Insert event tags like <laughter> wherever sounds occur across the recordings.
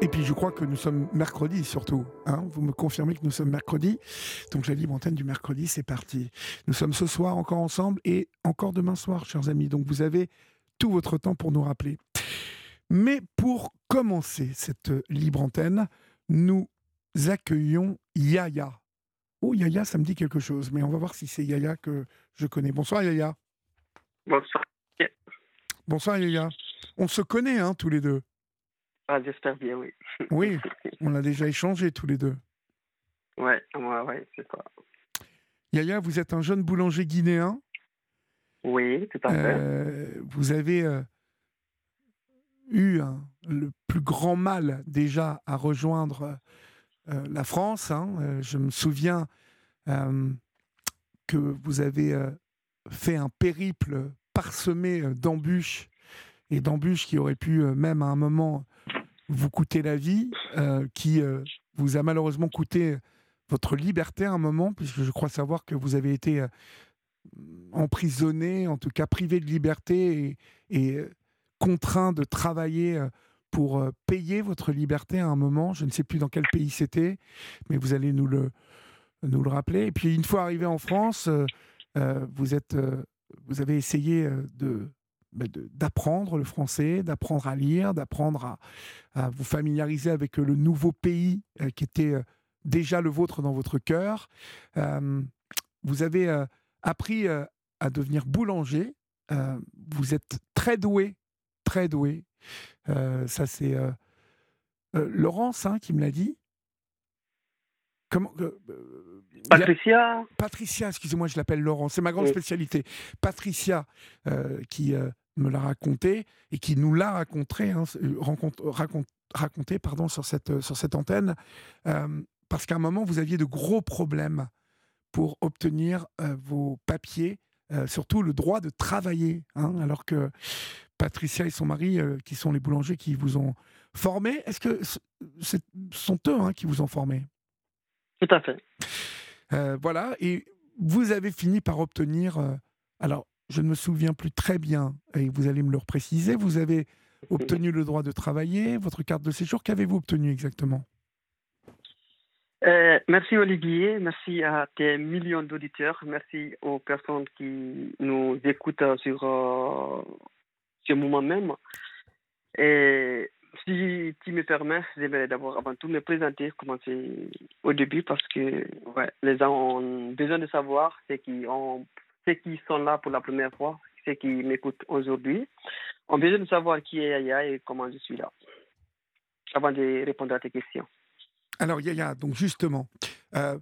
Et puis je crois que nous sommes mercredi surtout. Hein Vous me confirmez que nous sommes mercredi. Donc la libre antenne du mercredi, c'est parti. Nous sommes ce soir encore ensemble et encore demain soir, chers amis. Donc vous avez tout votre temps pour nous rappeler. Mais pour commencer cette libre antenne, nous accueillons Yaya. Oh Yaya, ça me dit quelque chose, mais on va voir si c'est Yaya que je connais. Bonsoir Yaya. Bonsoir. Bonsoir Yaya. On se connaît hein, tous les deux. Ah, j'espère bien, oui. <laughs> Oui, on a déjà échangé tous les deux. Ouais, ouais, ouais, c'est ça. Yaya, vous êtes un jeune boulanger guinéen. Oui, tout à fait. Euh, vous avez euh, eu un- le plus grand mal déjà à rejoindre euh, la France. hein. Je me souviens que vous avez fait un périple parsemé d'embûches et d'embûches qui auraient pu même à un moment vous coûter la vie, euh, qui euh, vous a malheureusement coûté votre liberté à un moment, puisque je crois savoir que vous avez été euh, emprisonné, en tout cas privé de liberté et, contraint de travailler pour payer votre liberté à un moment. Je ne sais plus dans quel pays c'était, mais vous allez nous le, nous le rappeler. Et puis une fois arrivé en France, vous, êtes, vous avez essayé de- d'apprendre le français, d'apprendre à lire, d'apprendre à, à vous familiariser avec euh, le nouveau pays euh, qui était euh, déjà le vôtre dans votre cœur. Euh, vous avez euh, appris euh, à devenir boulanger. Vous êtes très doué, très doué. Ça, c'est Laurence hein, qui me l'a dit. Comment a- Patricia, Patricia, excusez-moi, je l'appelle Laurent, c'est ma grande Oui. spécialité. Patricia, qui me l'a raconté et qui nous l'a raconté, hein, euh, raconte- raconté pardon, sur, cette, euh, sur cette antenne, euh, parce qu'à un moment, vous aviez de gros problèmes pour obtenir euh, vos papiers, euh, surtout le droit de travailler, hein, alors que Patricia et son mari, qui sont les boulangers qui vous ont formé, est-ce que ce sont eux hein, qui vous ont formé tout à fait. voilà, et vous avez fini par obtenir, alors je ne me souviens plus très bien, et vous allez me le préciser, vous avez obtenu le droit de travailler, votre carte de séjour, qu'avez-vous obtenu exactement? Euh, merci Olivier, merci à tes millions d'auditeurs, merci aux personnes qui nous écoutent sur euh, ce moment même. Et si tu me permets, j'aimerais d'abord avant tout me présenter, commencer au début parce que les gens ont besoin de savoir ceux qui, ont, ceux qui sont là pour la première fois, ceux qui m'écoutent aujourd'hui, ont besoin de savoir qui est Yaya et comment je suis là, avant de répondre à tes questions. Alors Yaya, donc justement, euh,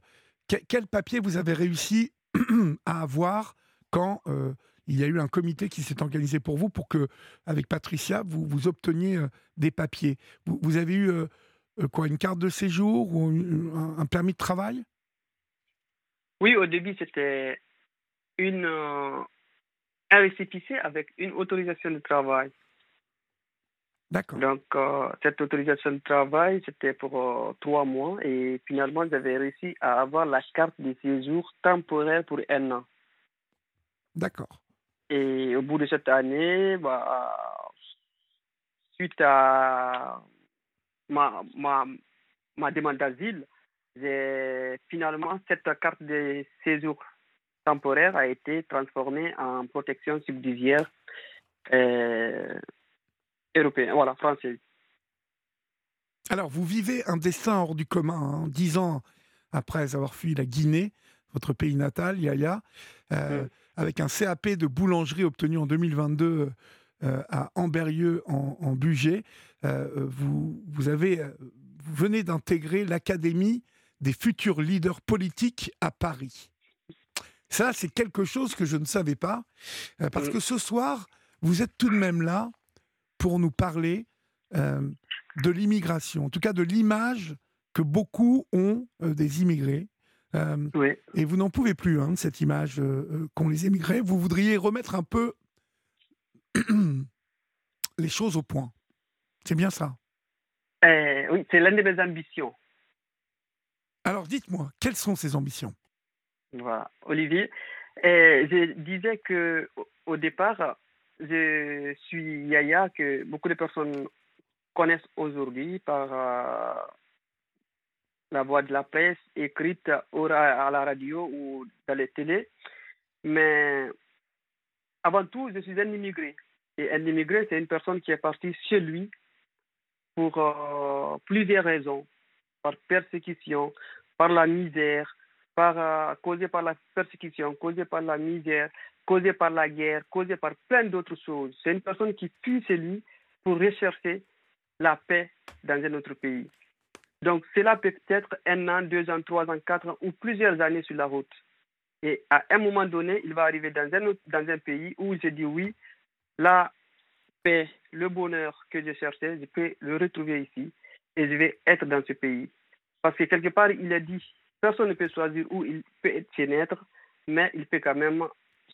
que- quel papier vous avez réussi <clears throat> à avoir quand euh, il y a eu un comité qui s'est organisé pour vous pour que, avec Patricia, vous, vous obteniez euh, des papiers? Vous, vous avez eu euh, quoi, une carte de séjour ou un permis de travail? Oui, au début, c'était une, euh, un récépissé avec une autorisation de travail. D'accord. Donc, euh, cette autorisation de travail, c'était pour euh, trois mois et finalement, j'avais réussi à avoir la carte de séjour temporaire pour un an. D'accord. Et au bout de cette année, bah, suite à ma, ma, ma demande d'asile, j'ai finalement cette carte de séjour temporaire a été transformée en protection subsidiaire euh, européenne, voilà, française. Alors, vous vivez un destin hors du commun, hein, dix ans après avoir fui la Guinée, votre pays natal, Yaya, euh, Mm. avec un CAP de boulangerie obtenu en 2022 euh, à Amberieux, en, en Bugey. Vous, vous, avez, vous venez d'intégrer l'Académie des futurs leaders politiques à Paris. Ça, c'est quelque chose que je ne savais pas, euh, parce Mm. que ce soir, vous êtes tout de même là pour nous parler euh, de l'immigration, en tout cas de l'image que beaucoup ont euh, des immigrés. Euh, Oui. et vous n'en pouvez plus hein, de cette image qu'ont les émigrés. Vous voudriez remettre un peu <clears throat> les choses au point. C'est bien ça. Euh, oui, c'est l'une de mes ambitions. Alors dites-moi, quelles sont ces ambitions? Voilà, Olivier. Euh, je disais que au départ, je suis Yaya, que beaucoup de personnes connaissent aujourd'hui par euh, la voix de la presse écrite à la radio ou dans les télés. Mais avant tout, je suis un immigré. Et un immigré, c'est une personne qui est partie chez lui pour euh, plusieurs raisons. Par persécution, par la misère, par, euh, causée par la persécution, causée par la misère, causée par la guerre, causée par plein d'autres choses. C'est une personne qui fuit chez lui pour rechercher la paix dans un autre pays. Donc cela peut être un an, deux ans, trois ans, quatre ans ou plusieurs années sur la route. Et à un moment donné, il va arriver dans un, dans un pays où il se dit oui, la paix, le bonheur que je cherchais, je peux le retrouver ici et je vais être dans ce pays. Parce que quelque part, il a dit, personne ne peut choisir où il peut naître, mais il peut quand même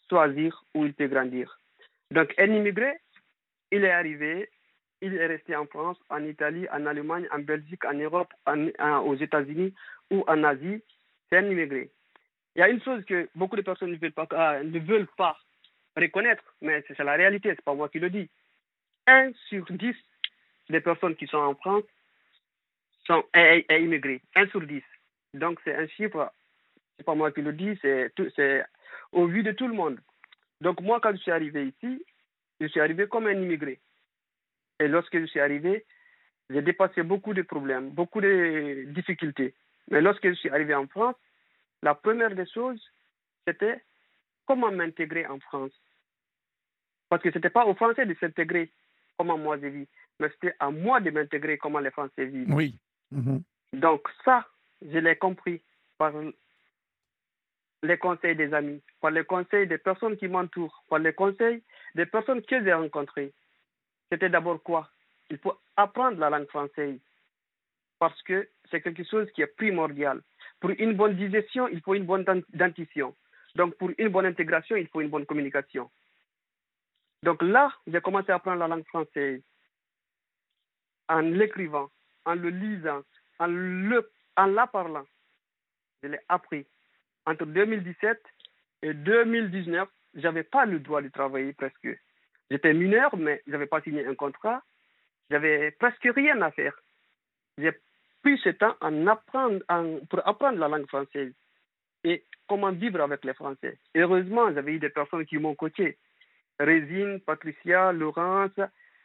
choisir où il peut grandir. Donc, un immigré, il est arrivé, il est resté en France, en Italie, en Allemagne, en Belgique, en Europe, aux États-Unis ou en Asie, c'est un immigré. Il y a une chose que beaucoup de personnes ne veulent pas, euh, ne veulent pas reconnaître, mais c'est la réalité, ce n'est pas moi qui le dis. Un sur dix des personnes qui sont en France sont immigrés. Un sur dix. Donc c'est un chiffre, ce n'est pas moi qui le dis, c'est au vu de tout le monde. Donc moi, quand je suis arrivé ici, je suis arrivé comme un immigré. Et lorsque je suis arrivé, j'ai dépassé beaucoup de problèmes, beaucoup de difficultés. Mais lorsque je suis arrivé en France, la première des choses, c'était comment m'intégrer en France. Parce que ce n'était pas aux Français de s'intégrer comment moi je vis, mais c'était à moi de m'intégrer comment les Français vivent. Oui. Mhm. Donc ça, je l'ai compris par les conseils des amis, par les conseils des personnes qui m'entourent, par les conseils des personnes que j'ai rencontrées. C'était d'abord quoi? Il faut apprendre la langue française parce que c'est quelque chose qui est primordial. Pour une bonne digestion, il faut une bonne dentition. Donc, pour une bonne intégration, il faut une bonne communication. Donc là, j'ai commencé à apprendre la langue française en l'écrivant, en le lisant, en, le, en la parlant. Je l'ai appris. Entre 2017 et 2019, je n'avais pas le droit de travailler presque. J'étais mineur, mais je n'avais pas signé un contrat. J'avais presque rien à faire. J'ai pris ce temps en apprendre, pour apprendre la langue française et comment vivre avec les Français. heureusement, j'avais eu des personnes qui m'ont coaché. Résine, Patricia, Laurence,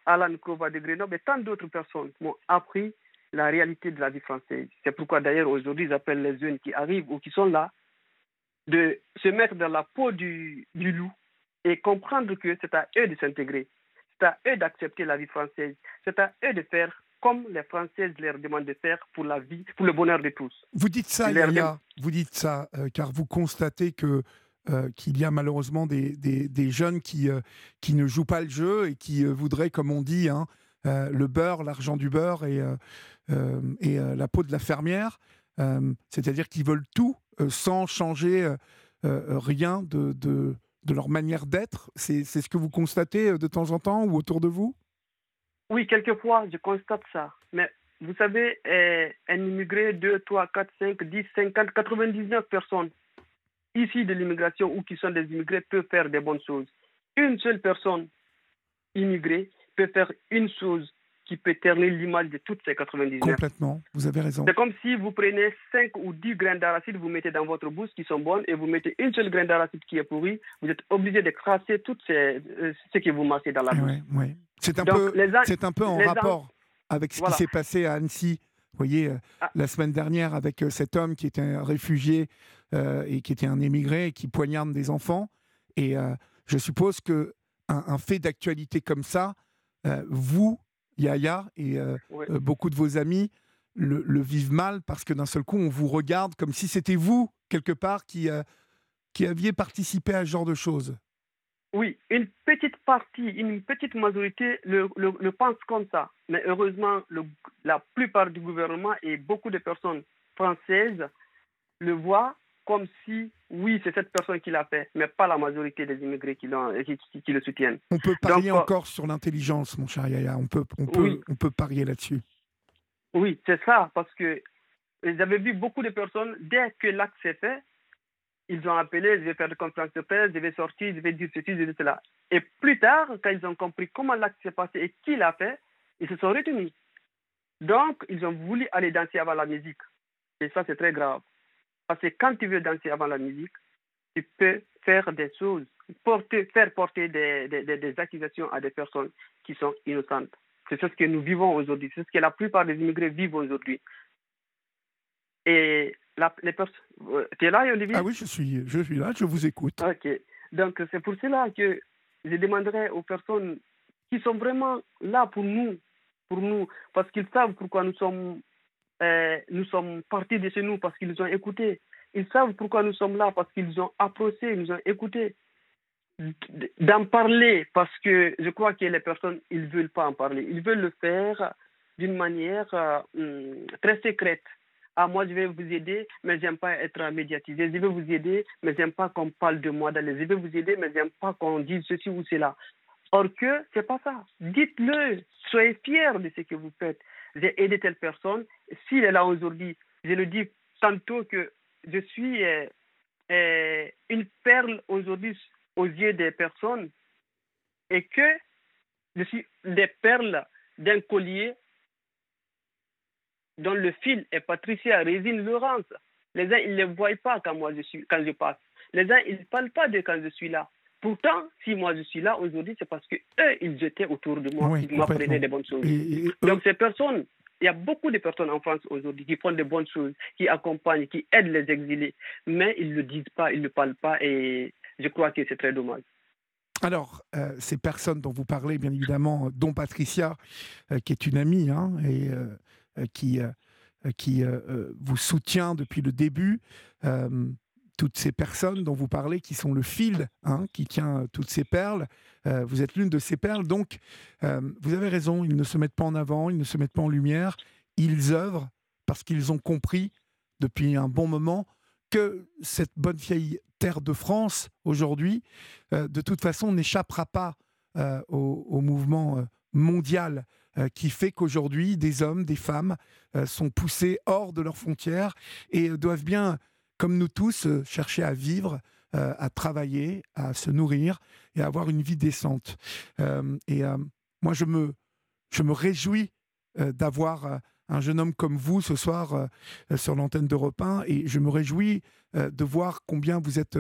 Alan Kova de Grenoble et tant d'autres personnes m'ont appris la réalité de la vie française. C'est pourquoi d'ailleurs aujourd'hui j'appelle les jeunes qui arrivent ou qui sont là de se mettre dans la peau du, du loup et comprendre que c'est à eux de s'intégrer, c'est à eux d'accepter la vie française, c'est à eux de faire comme les Françaises leur demandent de faire pour la vie, pour le bonheur de tous. Vous dites ça, Yaya, vous dites ça, euh, car vous constatez que euh, qu'il y a malheureusement des, des, des jeunes qui, euh, qui ne jouent pas le jeu et qui voudraient, comme on dit, hein, le beurre, l'argent du beurre et, et la peau de la fermière. C'est-à-dire qu'ils veulent tout sans changer rien de, de, de, leur manière d'être. C'est ce que vous constatez de temps en temps ou autour de vous? Oui, quelquefois, je constate ça. Mais vous savez, eh, un immigré, 2, 3, 4, 5, 10, 50, 99 personnes ici de l'immigration ou qui sont des immigrés peuvent faire des bonnes choses. Une seule personne immigrée peut faire une chose qui peut ternir l'image de toutes ces 99. Complètement, vous avez raison. C'est comme si vous prenez 5 ou 10 graines d'arachide, vous mettez dans votre bouche qui sont bonnes et vous mettez une seule graine d'arachide qui est pourrie, vous êtes obligé de crasser tout ces, euh, ce que vous mangez dans la bouche. Oui, oui. C'est un, peu, c'est un peu en rapport avec ce qui s'est passé à Annecy. Vous voyez, euh, ah. la semaine dernière, avec euh, cet homme qui était un réfugié et qui était un émigré et qui poignarde des enfants. Et je suppose que un fait d'actualité comme ça, vous, Yaya et euh, euh, beaucoup de vos amis le, vivent mal parce que d'un seul coup, on vous regarde comme si c'était vous, quelque part, qui, euh, qui aviez participé à ce genre de choses. Oui, une petite partie, une petite majorité le, le, pense comme ça. Mais heureusement, la plupart du gouvernement et beaucoup de personnes françaises le voient comme si, oui, c'est cette personne qui l'a fait, mais pas la majorité des immigrés qui, qui, qui, le soutiennent. On peut parier euh, encore sur l'intelligence, mon cher Yaya. On peut, on peut, on peut parier là-dessus. Oui, c'est ça, parce que j'avais vu beaucoup de personnes, dès que l'acte s'est fait, ils ont appelé, je vais faire des conférences de presse, je vais sortir, je vais dire ceci, je vais dire cela. Et plus tard, quand ils ont compris comment l'acte s'est passé et qui l'a fait, ils se sont retenus. Donc, ils ont voulu aller danser avant la musique. Et ça, c'est très grave. Parce que quand tu veux danser avant la musique, tu peux faire des choses, porter, faire porter des, des, des accusations à des personnes qui sont innocentes. C'est ce que nous vivons aujourd'hui. C'est ce que la plupart des immigrés vivent aujourd'hui. Et la, les personnes. Euh, tu es là, Olivier? Ah oui, je suis, je suis là, je vous écoute. Ok. Donc, c'est pour cela que je demanderai aux personnes qui sont vraiment là pour nous, pour nous, parce qu'ils savent pourquoi nous sommes, euh, nous sommes partis de chez nous, parce qu'ils ont écouté. Ils savent pourquoi nous sommes là, parce qu'ils ont approché, ils nous ont écouté. D'en parler, parce que je crois que les personnes, ils ne veulent pas en parler. Ils veulent le faire d'une manière euh, hum, très secrète. Ah, moi, je vais vous aider, mais j'aime pas être médiatisé. Je vais vous aider, mais j'aime pas qu'on parle de moi dans. Je vais vous aider, mais j'aime pas qu'on dise ceci ou cela. Or que c'est pas ça. Dites-le. Soyez fiers de ce que vous faites. J'ai aidé telle personne. S'il est là aujourd'hui, je le dis tantôt que je suis euh, euh, une perle aujourd'hui aux yeux des personnes et que je suis des perles d'un collier dont le fil est Patricia Résine Laurence. Les uns, ils ne le voient pas quand moi je suis, quand je passe. Les uns, ils ne parlent pas de quand je suis là. Pourtant, si moi je suis là aujourd'hui, c'est parce que eux, ils étaient autour de moi, ils m'apprenaient des bonnes choses. Donc ces personnes, il y a beaucoup de personnes en France aujourd'hui qui font des bonnes choses, qui accompagnent, qui aident les exilés, mais ils ne le disent pas, ils ne parlent pas, et je crois que c'est très dommage. Alors, euh, ces personnes dont vous parlez, bien évidemment, dont Patricia, euh, qui est une amie, hein, et euh, qui, qui vous soutient depuis le début toutes ces personnes dont vous parlez, qui sont le fil hein, qui tient toutes ces perles. vous êtes l'une de ces perles. Donc, vous avez raison, ils ne se mettent pas en avant, ils ne se mettent pas en lumière. Ils œuvrent parce qu'ils ont compris depuis un bon moment que cette bonne vieille terre de France, aujourd'hui, de toute façon, n'échappera pas au, mouvement mondial euh, qui fait qu'aujourd'hui, des hommes, des femmes euh, sont poussés hors de leurs frontières et euh, doivent bien, comme nous tous, chercher à vivre, à travailler, à se nourrir et à avoir une vie décente. et moi, je me, je me réjouis d'avoir un jeune homme comme vous ce soir sur l'antenne d'Europe 1 et je me réjouis de voir combien vous êtes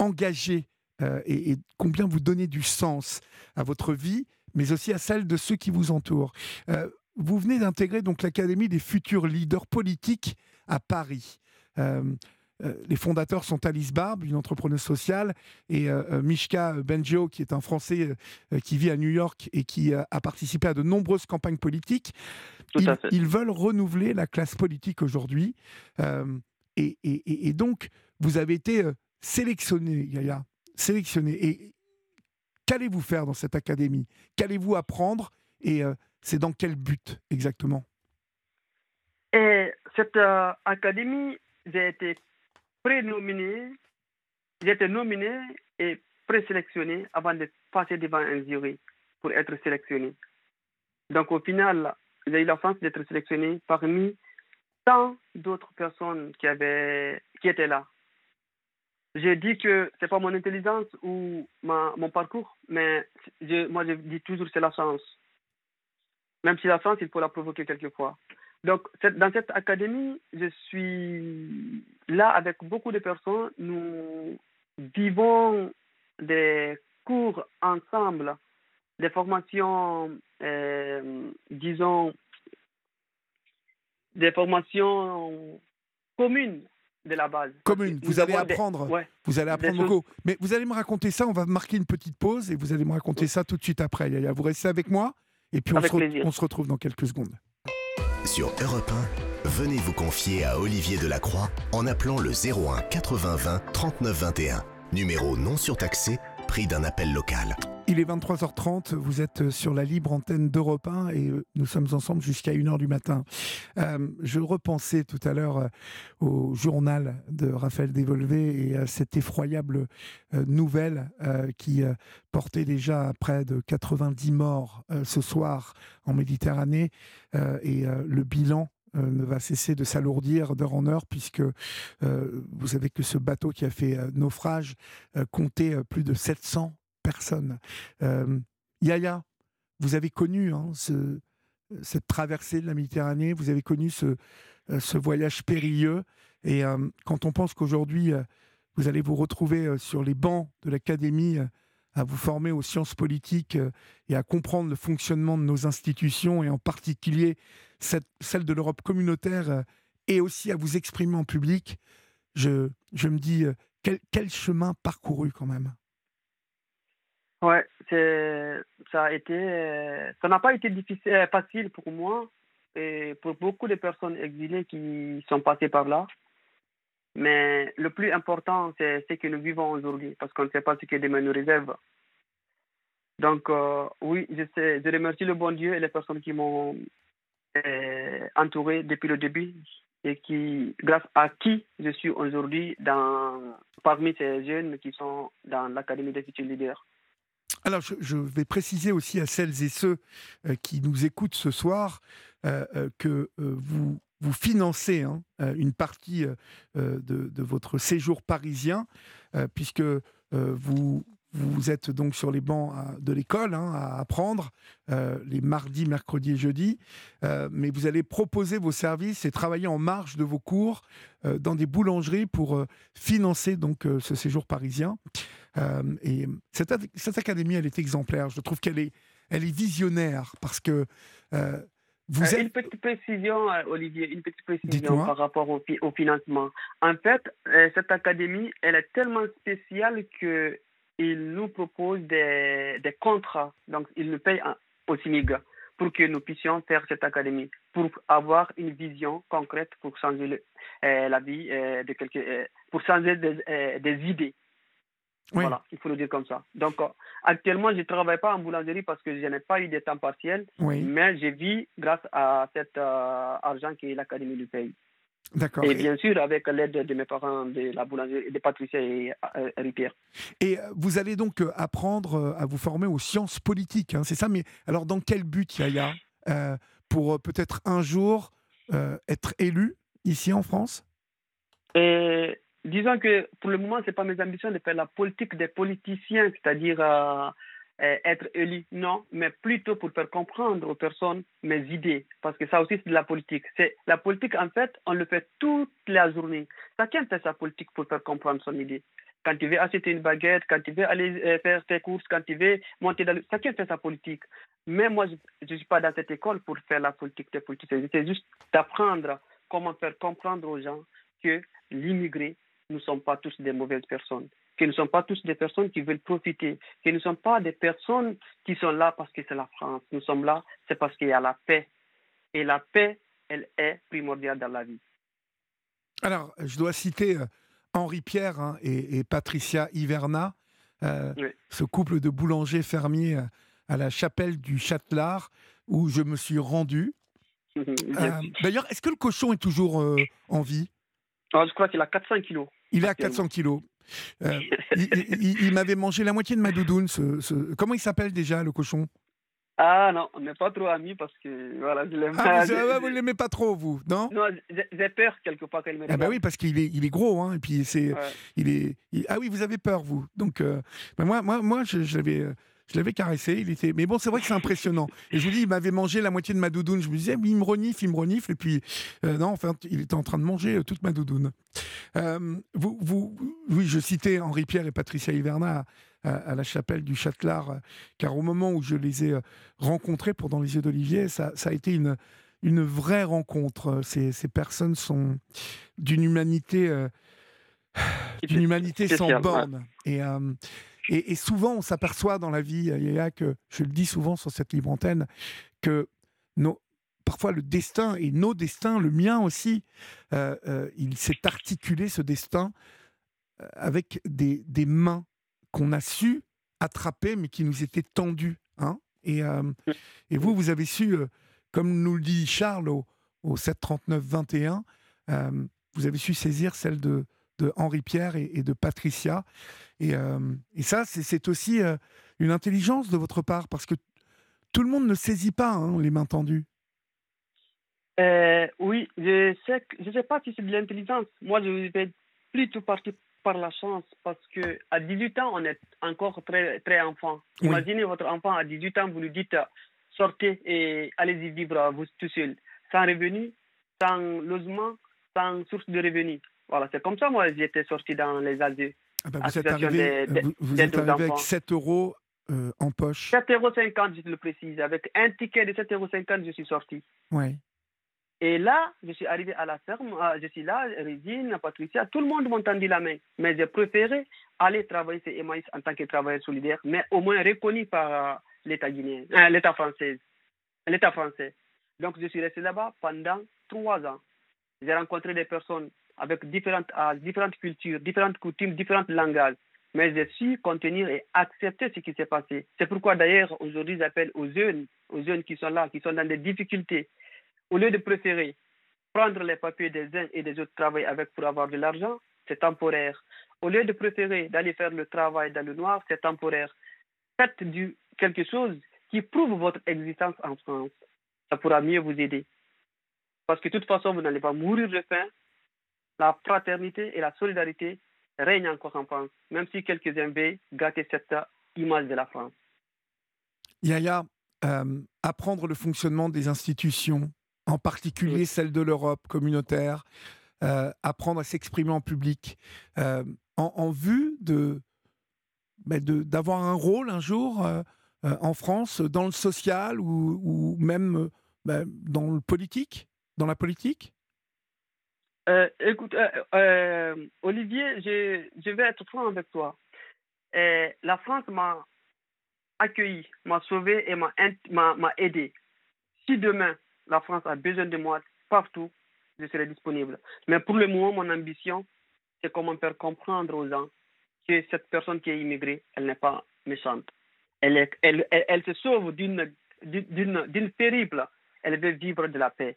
engagé et, combien vous donnez du sens à votre vie mais aussi à celle de ceux qui vous entourent. Euh, vous venez d'intégrer donc l'Académie des futurs leaders politiques à Paris. Euh, euh, les fondateurs sont Alice Barbe, une entrepreneuse sociale, et Mishka Benjo, qui est un Français qui vit à New York et qui a participé à de nombreuses campagnes politiques. Ils, veulent renouveler la classe politique aujourd'hui. Et, et, et, donc, vous avez été sélectionné, Yaya, sélectionné. Et Qu'allez-vous faire dans cette académie? Qu'allez-vous apprendre? Et euh, c'est dans quel but exactement? Et Cette euh, académie, j'ai été prénominé, j'ai été nominé et présélectionné avant de passer devant un jury pour être sélectionné. Donc au final, j'ai eu la chance d'être sélectionné parmi tant d'autres personnes qui, avaient, qui étaient là j'ai dit que c'est pas mon intelligence ou mon parcours, mais moi je dis toujours c'est la chance. Même si la chance, il faut la provoquer quelquefois. Donc, dans cette académie, je suis là avec beaucoup de personnes. Nous vivons des cours ensemble, des formations, euh, disons, des formations communes de la base. Commune, vous allez apprendre, vous allez apprendre beaucoup. Mais vous allez me raconter ça, on va marquer une petite pause et vous allez me raconter ça tout de suite après. Yaya, vous restez avec moi et puis on se, on se, retrouve dans quelques secondes. Sur Europe 1, venez vous confier à Olivier Delacroix en appelant le 01 80 20 39 21. Numéro non surtaxé, prix d'un appel local. Il est 23h30, vous êtes sur la libre antenne d'Europe 1 et euh, nous sommes ensemble jusqu'à 1h du matin. Euh, je repensais tout à l'heure euh, au journal de Raphaël Dévolvé et à cette effroyable nouvelle qui portait déjà près de 90 morts ce soir en Méditerranée et le bilan ne va cesser de s'alourdir d'heure en heure, puisque vous savez que ce bateau qui a fait naufrage comptait plus de 700 personne. Euh, Yaya, vous avez connu hein, ce, cette traversée de la Méditerranée, vous avez connu ce, ce voyage périlleux. Et quand on pense qu'aujourd'hui, vous allez vous retrouver sur les bancs de l'Académie à vous former aux sciences politiques et à comprendre le fonctionnement de nos institutions, et en particulier celle de l'Europe communautaire, et aussi à vous exprimer en public, je, me dis, quel chemin parcouru quand même Ouais, ça a été, ça n'a pas été difficile, euh, facile pour moi et pour beaucoup de personnes exilées qui sont passées par là. Mais le plus important, c'est ce que nous vivons aujourd'hui, parce qu'on ne sait pas ce que demain nous réserve. Donc, euh, oui, je, sais, je remercie le bon Dieu et les personnes qui m'ont euh, entouré depuis le début et qui, grâce à qui je suis aujourd'hui parmi ces jeunes qui sont dans l'Académie des futurs leaders. Alors, je, vais préciser aussi à celles et ceux euh, qui nous écoutent ce soir euh, euh, que vous, financez hein, une partie de, votre séjour parisien, puisque vous, vous êtes donc sur les bancs de l'école hein, à apprendre les mardis, mercredis et jeudis, mais vous allez proposer vos services et travailler en marge de vos cours dans des boulangeries pour financer donc ce séjour parisien. et cette, cette, académie, elle est exemplaire. Je trouve qu'elle est, elle est visionnaire parce que vous êtes... Une petite précision, Olivier, une petite précision par rapport au, au, financement. En fait, cette académie, elle est tellement spéciale que il nous propose des, des contrats. Donc, il nous paye au SIMIG pour que nous puissions faire cette académie, pour avoir une vision concrète pour changer euh, la vie euh, de quelqu'un, euh, pour changer des, des idées. Voilà, il faut le dire comme ça. Donc, actuellement, je ne travaille pas en boulangerie parce que je n'ai pas eu de temps partiel, mais je vis grâce à cet argent que l'Académie du pays. D'accord. Et bien sûr, avec l'aide de mes parents, de la boulangerie, de Patricia et Harry Pierre. Et euh, vous allez donc euh, apprendre euh, à vous former aux sciences politiques, hein, c'est ça? Mais alors, dans quel but, Yaya euh, Pour peut-être un jour être élu ici en France? Et, Disons que pour le moment, ce n'est pas mes ambitions de faire la politique des politiciens, c'est-à-dire euh, être élu, non, mais plutôt pour faire comprendre aux personnes mes idées, parce que ça aussi c'est de la politique. C'est la politique en fait, on le fait toute la journée. Chacun fait sa politique pour faire comprendre son idée. Quand tu veux acheter une baguette, quand tu veux aller euh, faire tes courses, quand tu veux monter dans le... Chacun fait sa politique. Mais moi, je ne suis pas dans cette école pour faire la politique des politiciens. C'est juste d'apprendre comment faire comprendre aux gens que l'immigré, nous ne sommes pas tous des mauvaises personnes que nous ne sommes pas tous des personnes qui veulent profiter, que nous ne sommes pas des personnes qui sont là parce que c'est la France. Nous sommes là, c'est parce qu'il y a la paix. Et la paix, elle est primordiale dans la vie. Alors, je dois citer euh, Henri Pierre hein, et, Patricia Hiverna, euh, ce couple de boulangers fermiers euh, à la chapelle du Châtelard, où je me suis rendu. <laughs> D'ailleurs, est-ce que le cochon est toujours en vie? Ah, Je crois qu'il a 400 kilos. Il est à 400 kilos. Euh, il, m'avait mangé la moitié de ma doudoune. Ce, Comment il s'appelle déjà, le cochon? Ah non, on n'est pas trop amis parce que voilà, je l'aime ah, Vous, ne l'aimez pas trop, vous, non? Non, j'ai peur quelque part qu'il me Ah bah oui, parce qu'il est, il est gros, hein, et puis c'est, il est, ah oui, vous avez peur, vous. Donc, euh, bah moi, moi, moi, je, je l'avais, caressé, il était. Mais bon, c'est vrai que c'est impressionnant. Et je vous dis, il m'avait mangé la moitié de ma doudoune. Je me disais, il me renifle, il me renifle. Et puis, euh, non, enfin, il était en train de manger euh, toute ma doudoune. Euh, vous, vous, oui, je citais Henri Pierre et Patricia Hiverna à, la chapelle du Châtelard, car au moment où je les ai rencontrés pour Dans les yeux d'Olivier, ça, ça, a été une, une vraie rencontre. Ces, ces personnes sont d'une humanité, d'une humanité sans borne. Et et, souvent, on s'aperçoit dans la vie, Yaya, que je le dis souvent sur cette libre antenne, que parfois le destin et nos destins, le mien aussi, euh, euh, il s'est articulé ce destin euh, avec des, mains qu'on a su attraper, mais qui nous étaient tendues. Hein et, et, vous, vous avez su, comme nous le dit Charles au, au 739-21, vous avez su saisir celle de, de Henri Pierre et, de Patricia. Et, euh, et ça, c'est aussi euh, une intelligence de votre part, parce que tout le monde ne saisit pas hein, les mains tendues. Euh, oui, je sais, je sais pas si c'est de l'intelligence. Moi, je vais plutôt partir par la chance parce que à 18 ans, on est encore très, très enfant. Imaginez votre enfant à 18 ans, vous lui dites sortez et allez-y vivre vous tout seul, sans revenu, sans logement, sans source de revenus. Voilà, c'est comme ça, moi, j'étais sorti dans les asiles. Ah bah, vous êtes arrivé, des- vous, vous des êtes arrivé avec enfants. 7 euros euh, en poche. 7,50 euros, je le précise. Avec un ticket de 7,50 euros, je suis sorti. Ouais. Et là, je suis arrivé à la ferme, euh, je suis là, Régine, Patricia, tout le monde m'a tendu la main. Mais j'ai préféré aller travailler chez Emmaüs en tant que travailleur solidaire, mais au moins reconnu par euh, l'État guinéen, euh, l'État français. L'État français. Donc je suis resté là-bas pendant trois ans. J'ai rencontré des personnes avec différentes âges, différentes cultures, différentes coutumes, différents langages. Mais j'ai su contenir et accepter ce qui s'est passé. C'est pourquoi d'ailleurs aujourd'hui j'appelle aux jeunes, aux jeunes qui sont là, qui sont dans des difficultés, au lieu de préférer prendre les papiers des uns et des autres, travailler avec pour avoir de l'argent, c'est temporaire. Au lieu de préférer d'aller faire le travail dans le noir, c'est temporaire. Faites du, quelque chose qui prouve votre existence en France. Ça pourra mieux vous aider. Parce que de toute façon, vous n'allez pas mourir de faim. La fraternité et la solidarité règnent encore en France, même si quelques-uns veulent gâter cette image de la France. Yaya, euh, apprendre le fonctionnement des institutions, en particulier Oui. celle de l'Europe communautaire, euh, apprendre à s'exprimer en public, euh, en, en vue de ben, de- d'avoir un rôle un jour en France dans le social ou, ou même ben, dans le politique, dans la politique? Euh, écoute, euh, euh, Olivier, je, vais être franc avec toi. La France m'a accueilli, m'a sauvé et m'a aidé. Si demain, la France a besoin de moi partout, je serai disponible. Mais pour le moment, mon ambition, c'est comment faire comprendre aux gens que cette personne qui est immigrée, elle n'est pas méchante. Elle, elle, se sauve d'une terrible. Elle veut vivre de la paix.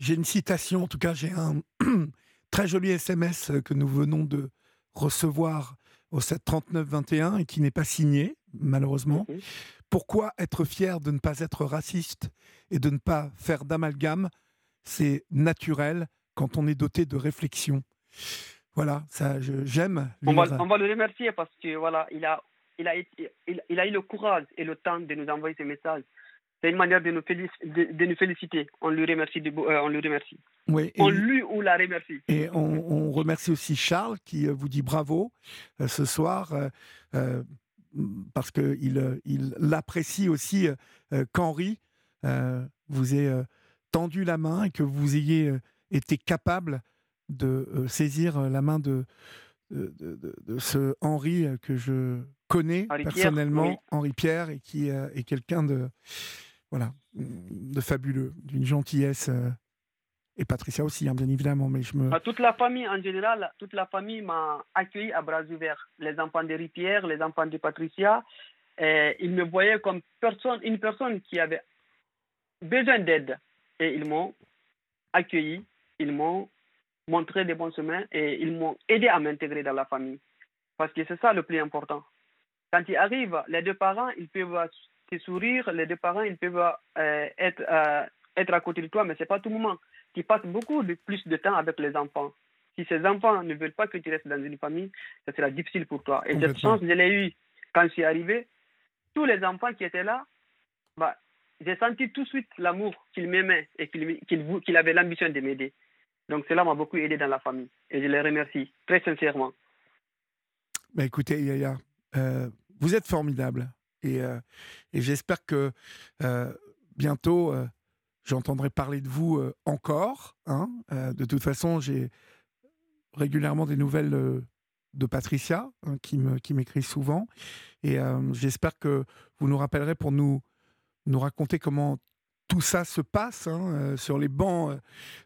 J'ai une citation, en tout cas, j'ai un <clears throat> très joli SMS que nous venons de recevoir au 739-21 et qui n'est pas signé, malheureusement. Mhm. Pourquoi être fier de ne pas être raciste et de ne pas faire d'amalgame? C'est naturel quand on est doté de réflexion. Voilà, ça, j'aime. On va, lire- on va le remercier parce que voilà, il a, il a, été- il, il a eu le courage et le temps de nous envoyer ce message. C'est une manière de nous, de, de nous féliciter. On lui remercie. De, euh, on lui remercie. Oui, On lui ou la remercie. Et on, on remercie aussi Charles qui euh, vous dit bravo euh, ce soir euh, parce qu'il il l'apprécie aussi qu'Henri vous ait tendu la main et que vous ayez été capable de saisir la main de, de, de- de- de ce Henri que je connais Henri Pierre, personnellement, oui. Henri Pierre, et qui euh, est quelqu'un de, voilà, de fabuleux, d'une gentillesse. euh, et Patricia aussi, hein, bien évidemment, mais je me, À toute la famille en général, toute la famille m'a accueilli à bras ouverts. Les enfants de Pierre, les enfants de Patricia, ils me voyaient comme une personne qui avait besoin d'aide. Et ils m'ont accueilli, ils m'ont montré des bons chemins et ils m'ont aidé à m'intégrer dans la famille. Parce que c'est ça le plus important. Quand ils arrivent, les deux parents, ils peuvent te sourire, les deux parents, ils peuvent euh, être, euh, être à côté de toi, mais ce n'est pas tout le moment. Tu passes beaucoup de, plus de temps avec les enfants. Si ces enfants ne veulent pas que tu restes dans une famille, ça sera difficile pour toi. Et cette chance, je l'ai eue quand je suis arrivé. Tous les enfants qui étaient là, bah, j'ai senti tout de suite l'amour qu'ils m'aimaient et qu'il qu'il qu'il avait l'ambition de m'aider. Donc cela m'a beaucoup aidé dans la famille. Et je les remercie très sincèrement. Bah écoutez, Yaya, euh, vous êtes formidable. Et, euh, et j'espère que euh, bientôt, euh, j'entendrai parler de vous encore. hein. De toute façon, j'ai régulièrement des nouvelles de Patricia, hein, qui m'écrit souvent. Et j'espère que vous nous rappellerez pour nous, raconter comment tout ça se passe hein, sur les bancs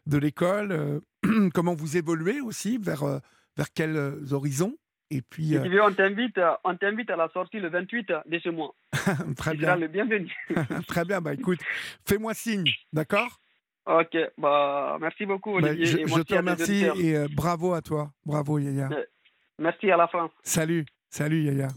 de l'école, <clears throat> comment vous évoluez aussi, vers, vers quels horizons. Et puis, Si euh, tu veux, on t'invite, euh, on t'invite à la sortie le 28 de ce mois. <laughs> très tu seras bien, le bienvenu. <laughs> très bien. Bah écoute, fais-moi signe, d'accord? Ok, bah, merci beaucoup Bah, Olivier. je, et je merci te remercie et euh, bravo à toi, bravo Yaya. Merci à la France. Salut, salut Yaya.